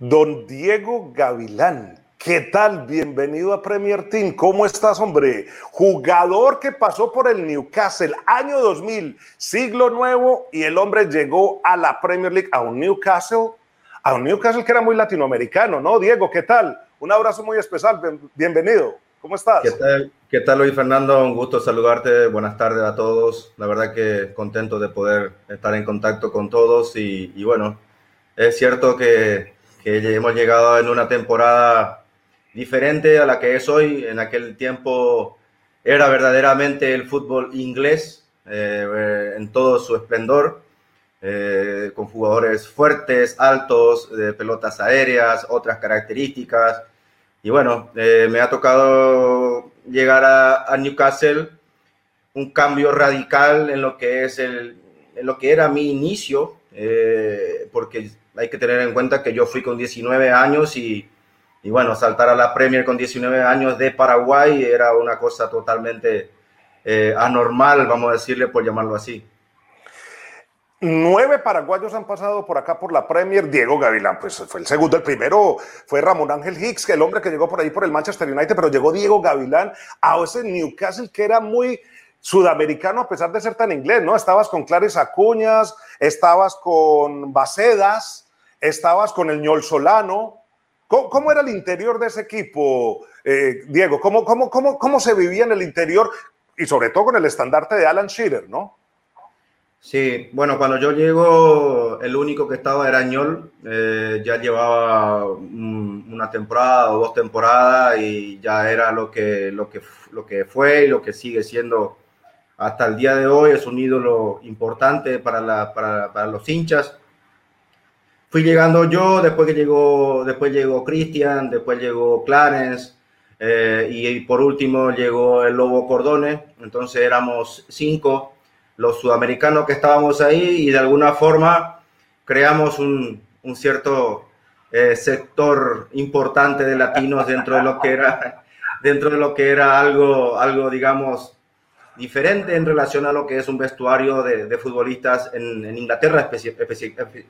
Don Diego Gavilán, ¿qué tal? Bienvenido a Premier Team. ¿Cómo estás, hombre? Jugador que pasó por el Newcastle, año 2000, siglo nuevo, y el hombre llegó a la Premier League, a un Newcastle, a un Newcastle que era muy latinoamericano, ¿no? Diego, ¿qué tal? Un abrazo muy especial, bienvenido. ¿Cómo estás? ¿Qué tal, ¿Qué Luis Fernando? Un gusto saludarte. Buenas tardes a todos. La verdad que contento de poder estar en contacto con todos y, y bueno, es cierto que que hemos llegado en una temporada diferente a la que es hoy. En aquel tiempo era verdaderamente el fútbol inglés eh, en todo su esplendor, eh, con jugadores fuertes, altos, de pelotas aéreas, otras características. Y bueno, eh, me ha tocado llegar a, Newcastle, un cambio radical en lo que es el, en lo que era mi inicio, porque hay que tener en cuenta que yo fui con 19 años y, y bueno, saltar a la Premier con 19 años de Paraguay era una cosa totalmente eh, anormal, vamos a decirle por llamarlo así. Nueve paraguayos han pasado por acá por la Premier. Diego Gavilán, pues fue el segundo. El primero fue Ramón Ángel Hicks, el hombre que llegó por ahí por el Manchester United, pero llegó Diego Gavilán a ese Newcastle que era muy sudamericano a pesar de ser tan inglés, ¿no? Estabas con Clares Acuñas, estabas con Bacedas, estabas con el ñol Solano. ¿Cómo, era el interior de ese equipo, eh, Diego? ¿Cómo, cómo, cómo, ¿Cómo se vivía en el interior y sobre todo con el estandarte de Alan Shearer, no? Sí, bueno, cuando yo llego, el único que estaba era ñol. Eh, ya llevaba una temporada o dos temporadas y ya era lo que, lo, que, lo que fue y lo que sigue siendo hasta el día de hoy. Es un ídolo importante para, la, para, para los hinchas fui llegando yo, después que llegó, después llegó Cristian, después llegó Clarence, eh, y, por último llegó el Lobo Cordone, entonces éramos cinco los sudamericanos que estábamos ahí y de alguna forma creamos un, un cierto eh, sector importante de latinos dentro de lo que era dentro de lo que era algo algo digamos diferente en relación a lo que es un vestuario de, futbolistas en, Inglaterra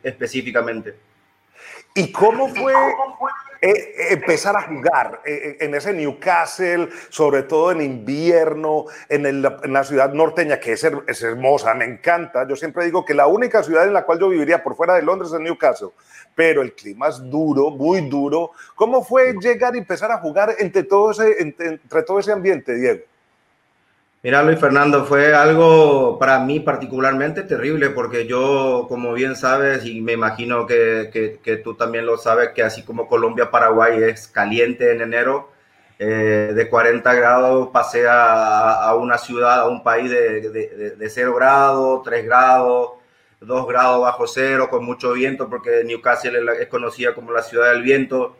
específicamente. ¿Y cómo fue eh, empezar a jugar eh, en ese Newcastle, sobre todo en invierno, en, la ciudad norteña, que es, es, hermosa, me encanta? Yo siempre digo que la única ciudad en la cual yo viviría por fuera de Londres es Newcastle, pero el clima es duro, muy duro. ¿Cómo fue llegar y empezar a jugar entre todo ese, entre todo ese ambiente, Diego? Mira, Luis Fernando, fue algo para mí particularmente terrible porque yo, como bien sabes, y me imagino que, que, tú también lo sabes, que así como Colombia, Paraguay es caliente en enero, eh, de 40 grados pasé a, a, una ciudad, a un país de, de, de 0 grados, 3 grados, 2 grados bajo cero, con mucho viento, porque Newcastle es conocida como la ciudad del viento.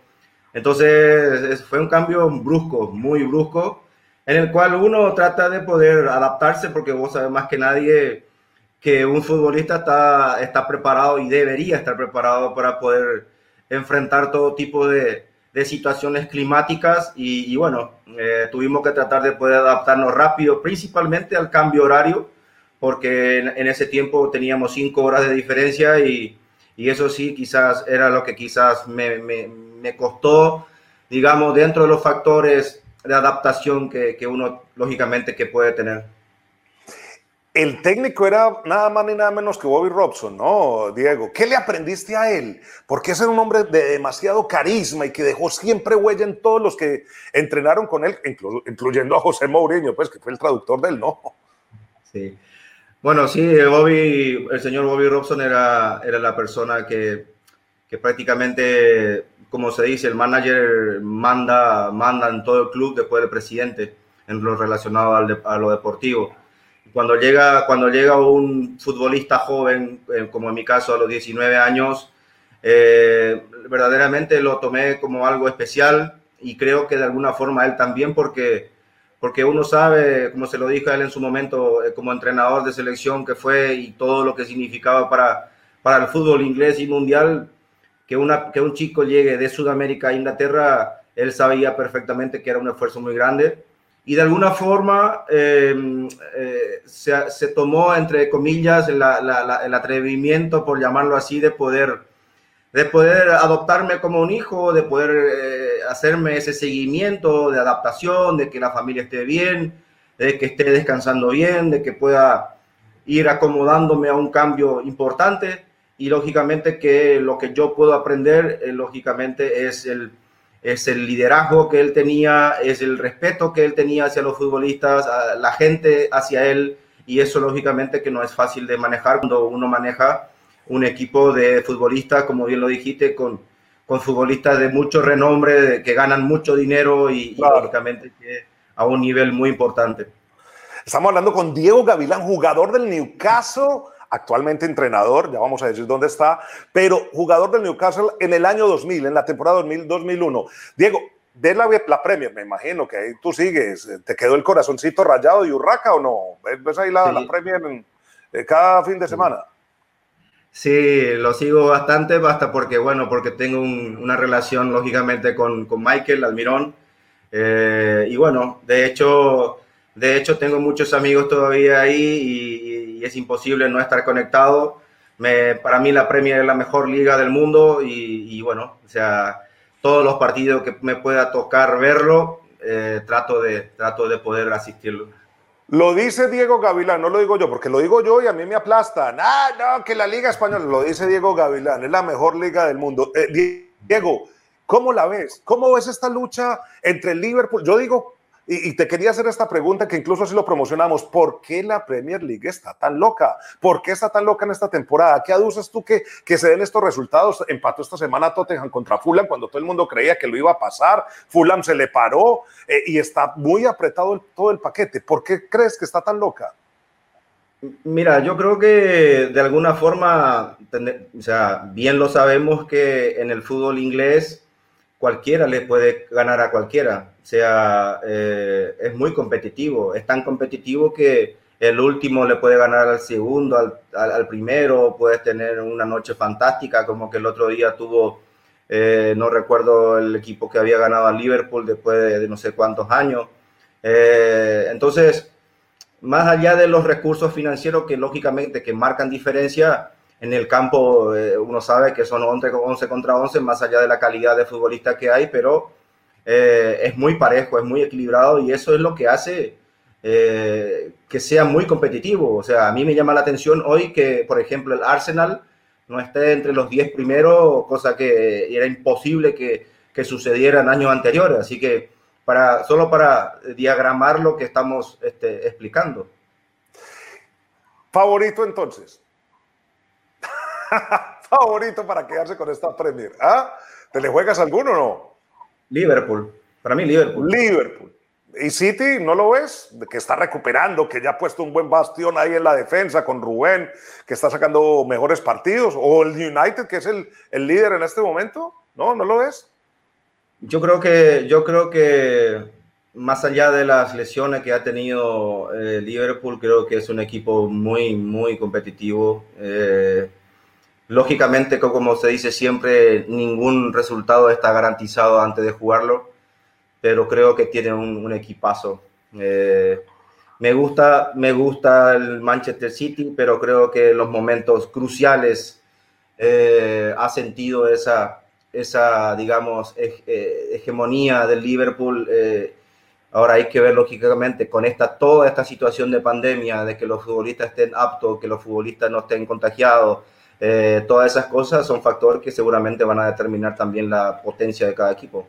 Entonces, fue un cambio brusco, muy brusco en el cual uno trata de poder adaptarse porque vos sabes más que nadie que un futbolista está, está preparado y debería estar preparado para poder enfrentar todo tipo de, de situaciones climáticas. Y, bueno, eh, tuvimos que tratar de poder adaptarnos rápido, principalmente al cambio horario, porque en, ese tiempo teníamos cinco horas de diferencia y, y, eso sí, quizás era lo que quizás me, me, me costó, digamos, dentro de los factores de adaptación que, que uno lógicamente que puede tener. El técnico era nada más ni nada menos que Bobby Robson, ¿no, Diego? ¿Qué le aprendiste a él? Porque es un hombre de demasiado carisma y que dejó siempre huella en todos los que entrenaron con él, incluyendo a José Mourinho, pues que fue el traductor del no. Sí. Bueno, sí, Bobby, el señor Bobby Robson era, era la persona que, que prácticamente como se dice, el manager manda, manda en todo el club después del presidente en lo relacionado al a lo deportivo. Cuando llega, cuando llega un futbolista joven, eh, como en mi caso a los 19 años, eh, verdaderamente lo tomé como algo especial y creo que de alguna forma él también porque, porque uno sabe, como se lo dijo a él en su momento eh, como entrenador de selección que fue y todo lo que significaba para, para el fútbol inglés y mundial, que, una, que un chico llegue de Sudamérica a Inglaterra, él sabía perfectamente que era un esfuerzo muy grande. Y de alguna forma em, eh, se, se, tomó, entre comillas, el atrevimiento, por llamarlo así, de poder, de poder adoptarme como un hijo, de poder eh, hacerme ese seguimiento de adaptación, de que la familia esté bien, de que esté descansando bien, de que pueda ir acomodándome a un cambio importante y lógicamente que lo que yo puedo aprender, eh, lógicamente es el, es el liderazgo que él tenía, es el respeto que él tenía hacia los futbolistas, la gente hacia él y eso lógicamente que no es fácil de manejar cuando uno maneja un equipo de futbolistas, como bien lo dijiste, con, con futbolistas de mucho renombre, que ganan mucho dinero y, lógicamente que a un nivel muy importante. Estamos hablando con Diego Gavilán, jugador del Newcastle, actualmente entrenador, ya vamos a decir dónde está, pero jugador del Newcastle en el año 2000, en la temporada 2000-2001. Diego, de la, la Premier, me imagino que ahí tú sigues, ¿te quedó el corazoncito rayado de Urraca o no? ¿Ves ahí la, la Premier eh, cada fin de semana? Sí, lo sigo bastante, basta porque, bueno, porque tengo una relación, lógicamente, con, con Michael Almirón. Eh, y bueno, de hecho, de hecho, tengo muchos amigos todavía ahí y, es imposible no estar conectado. Me, para mí la Premier es la mejor liga del mundo y, bueno, o sea, todos los partidos que me pueda tocar verlo, eh, trato, de, trato de poder asistirlo. Lo dice Diego Gavilán, no lo digo yo, porque lo digo yo y a mí me aplastan. Ah, no, que la Liga Española, lo dice Diego Gavilán, es la mejor liga del mundo. Eh, Diego, ¿cómo la ves? ¿Cómo ves esta lucha entre Liverpool? Yo digo, y, te quería hacer esta pregunta que incluso así lo promocionamos. ¿Por qué la Premier League está tan loca? ¿Por qué está tan loca en esta temporada? ¿Qué aduces tú que, que se den estos resultados? Empató esta semana Tottenham contra Fulham cuando todo el mundo creía que lo iba a pasar. Fulham se le paró eh, y está muy apretado todo el paquete. ¿Por qué crees que está tan loca? Mira, yo creo que de alguna forma, o sea, bien lo sabemos que en el fútbol inglés cualquiera le puede ganar a cualquiera. Sea, eh, es muy competitivo. Es tan competitivo que el último le puede ganar al segundo, al, al, primero. Puedes tener una noche fantástica, como que el otro día tuvo, eh, no recuerdo el equipo que había ganado a Liverpool después de, no sé cuántos años. Eh, entonces, más allá de los recursos financieros que lógicamente que marcan diferencia, en el campo eh, uno sabe que son 11, 11 contra 11, más allá de la calidad de futbolista que hay, pero eh, es muy parejo, es muy equilibrado y eso es lo que hace eh, que sea muy competitivo. O sea, a mí me llama la atención hoy que, por ejemplo, el Arsenal no esté entre los 10 primeros, cosa que era imposible que, que sucediera en años anteriores. Así que para, solo para diagramar lo que estamos este, explicando. Favorito entonces. favorito para quedarse con esta Premier. ¿Ah? ¿Te le juegas alguno o no? Liverpool. Para mí, Liverpool. Liverpool. ¿Y City no lo ves? Que está recuperando, que ya ha puesto un buen bastión ahí en la defensa con Rubén, que está sacando mejores partidos. ¿O el United, que es el, el líder en este momento? ¿No? ¿No lo ves? Yo creo que, yo creo que más allá de las lesiones que ha tenido eh, Liverpool, creo que es un equipo muy, muy competitivo. Eh, Lógicamente, como se dice siempre, ningún resultado está garantizado antes de jugarlo, pero creo que tiene un, equipazo. Eh, me, gusta, me gusta el Manchester City, pero creo que en los momentos cruciales eh, ha sentido esa, esa digamos, eh, hegemonía del Liverpool. ahora hay que ver, lógicamente, con esta, toda esta situación de pandemia, de que los futbolistas estén aptos, que los futbolistas no estén contagiados eh, todas esas cosas son factores que seguramente van a determinar también la potencia de cada equipo.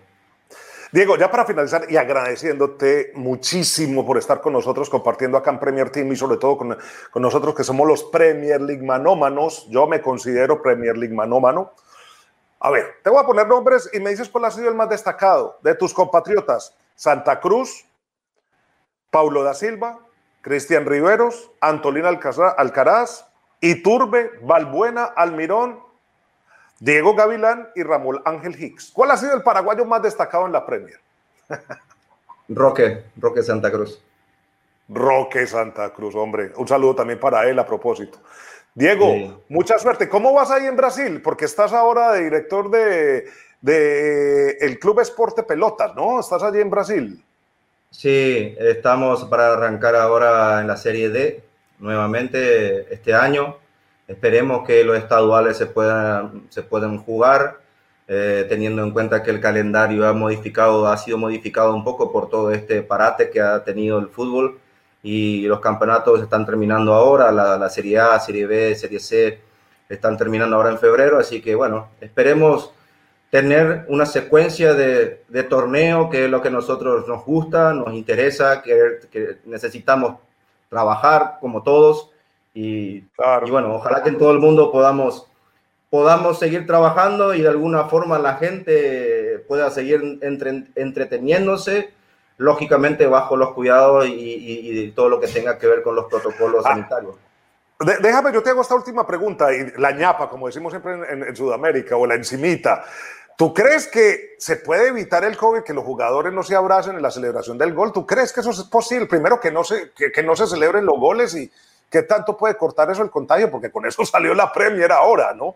Diego, ya para finalizar y agradeciéndote muchísimo por estar con nosotros compartiendo acá en Premier Team y sobre todo con, con nosotros que somos los Premier League manómanos. Yo me considero Premier League manómano. A ver, te voy a poner nombres y me dices cuál ha sido el más destacado de tus compatriotas. Santa Cruz, Paulo da Silva, Cristian Riveros, Antolina Alcaraz, Iturbe, Balbuena, Almirón, Diego Gavilán y Ramón Ángel Hicks. ¿Cuál ha sido el paraguayo más destacado en la Premier? Roque, Roque Santa Cruz. Roque Santa Cruz, hombre. Un saludo también para él a propósito. Diego, mucha suerte. ¿Cómo vas ahí en Brasil? Porque estás ahora de director de, de el Club Esporte Pelotas, ¿no? Estás allí en Brasil. Sí, estamos para arrancar ahora en la Serie D nuevamente este año. Esperemos que los estaduales se puedan, se puedan jugar, eh, teniendo en cuenta que el calendario ha, modificado, ha sido modificado un poco por todo este parate que ha tenido el fútbol y los campeonatos están terminando ahora, la, la Serie A, Serie B, Serie C están terminando ahora en febrero, así que bueno, esperemos tener una secuencia de, de, torneo que es lo que a nosotros nos gusta, nos interesa, que, que necesitamos trabajar como todos y, y, bueno, ojalá que en todo el mundo podamos, podamos seguir trabajando y de alguna forma la gente pueda seguir entre, entreteniéndose, lógicamente bajo los cuidados y, y, y, todo lo que tenga que ver con los protocolos ah. sanitarios. Déjame, yo te hago esta última pregunta, y la ñapa, como decimos siempre en, en, en Sudamérica, o la encimita. ¿Tú crees que se puede evitar el COVID, que los jugadores no se abracen en la celebración del gol? ¿Tú crees que eso es posible? Primero, que no se, que, no se celebren los goles y qué tanto puede cortar eso el contagio, porque con eso salió la Premier ahora, ¿no?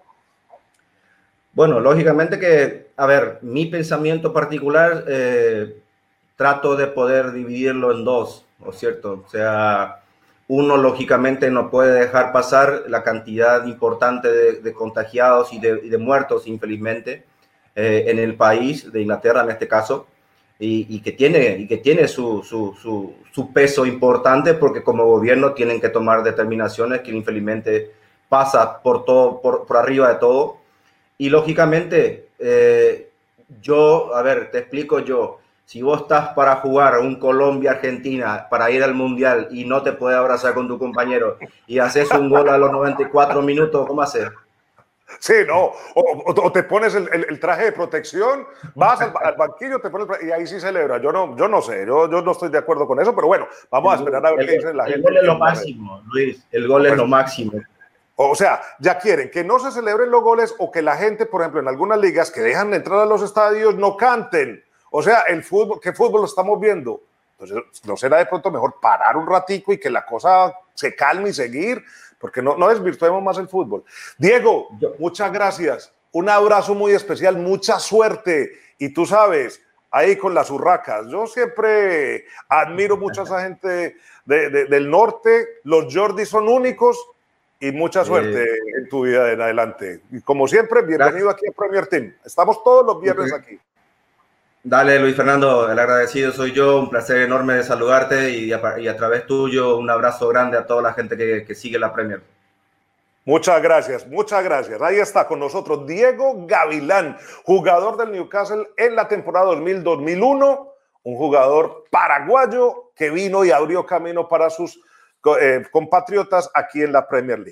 Bueno, lógicamente que, a ver, mi pensamiento particular, eh, trato de poder dividirlo en dos, ¿no es cierto? O sea, uno lógicamente no puede dejar pasar la cantidad importante de, contagiados y de muertos, infelizmente eh, en el país, de Inglaterra en este caso, y, y que tiene, y que tiene su, su, su, su, peso importante porque como gobierno tienen que tomar determinaciones que infelizmente pasa por, todo, por, por arriba de todo. Y lógicamente, eh, yo, a ver, te explico yo, si vos estás para jugar un Colombia-Argentina, para ir al Mundial y no te puedes abrazar con tu compañero y haces un gol a los 94 minutos, ¿cómo hacer? Sí, no. O, o, o te pones el, el, el, traje de protección, vas al, al banquillo te pones y ahí sí celebra. Yo no, yo no sé, yo, yo no estoy de acuerdo con eso, pero bueno, vamos a esperar a ver el, qué dice la gente. El gol es lo máximo, Luis. El gol es lo máximo. O sea, ya quieren que no se celebren los goles o que la gente, por ejemplo, en algunas ligas que dejan entrar a los estadios no canten. O sea, el fútbol, ¿qué fútbol lo estamos viendo? Entonces, ¿no será de pronto mejor parar un ratico y que la cosa se calme y seguir? porque no, no desvirtuemos más el fútbol. Diego, muchas gracias. Un abrazo muy especial, mucha suerte. Y tú sabes, ahí con las urracas. Yo siempre admiro mucho a esa gente de, de, del norte. Los Jordi son únicos y mucha suerte eh, en tu vida en adelante. Y como siempre, bienvenido gracias. aquí a Premier Team. Estamos todos los viernes aquí. Dale, Luis Fernando, el agradecido soy yo, un placer enorme de saludarte y a, través tuyo un abrazo grande a toda la gente que, que, sigue la Premier. Muchas gracias, muchas gracias. Ahí está con nosotros Diego Gavilán, jugador del Newcastle en la temporada 2000-2001, un jugador paraguayo que vino y abrió camino para sus eh, compatriotas aquí en la Premier League.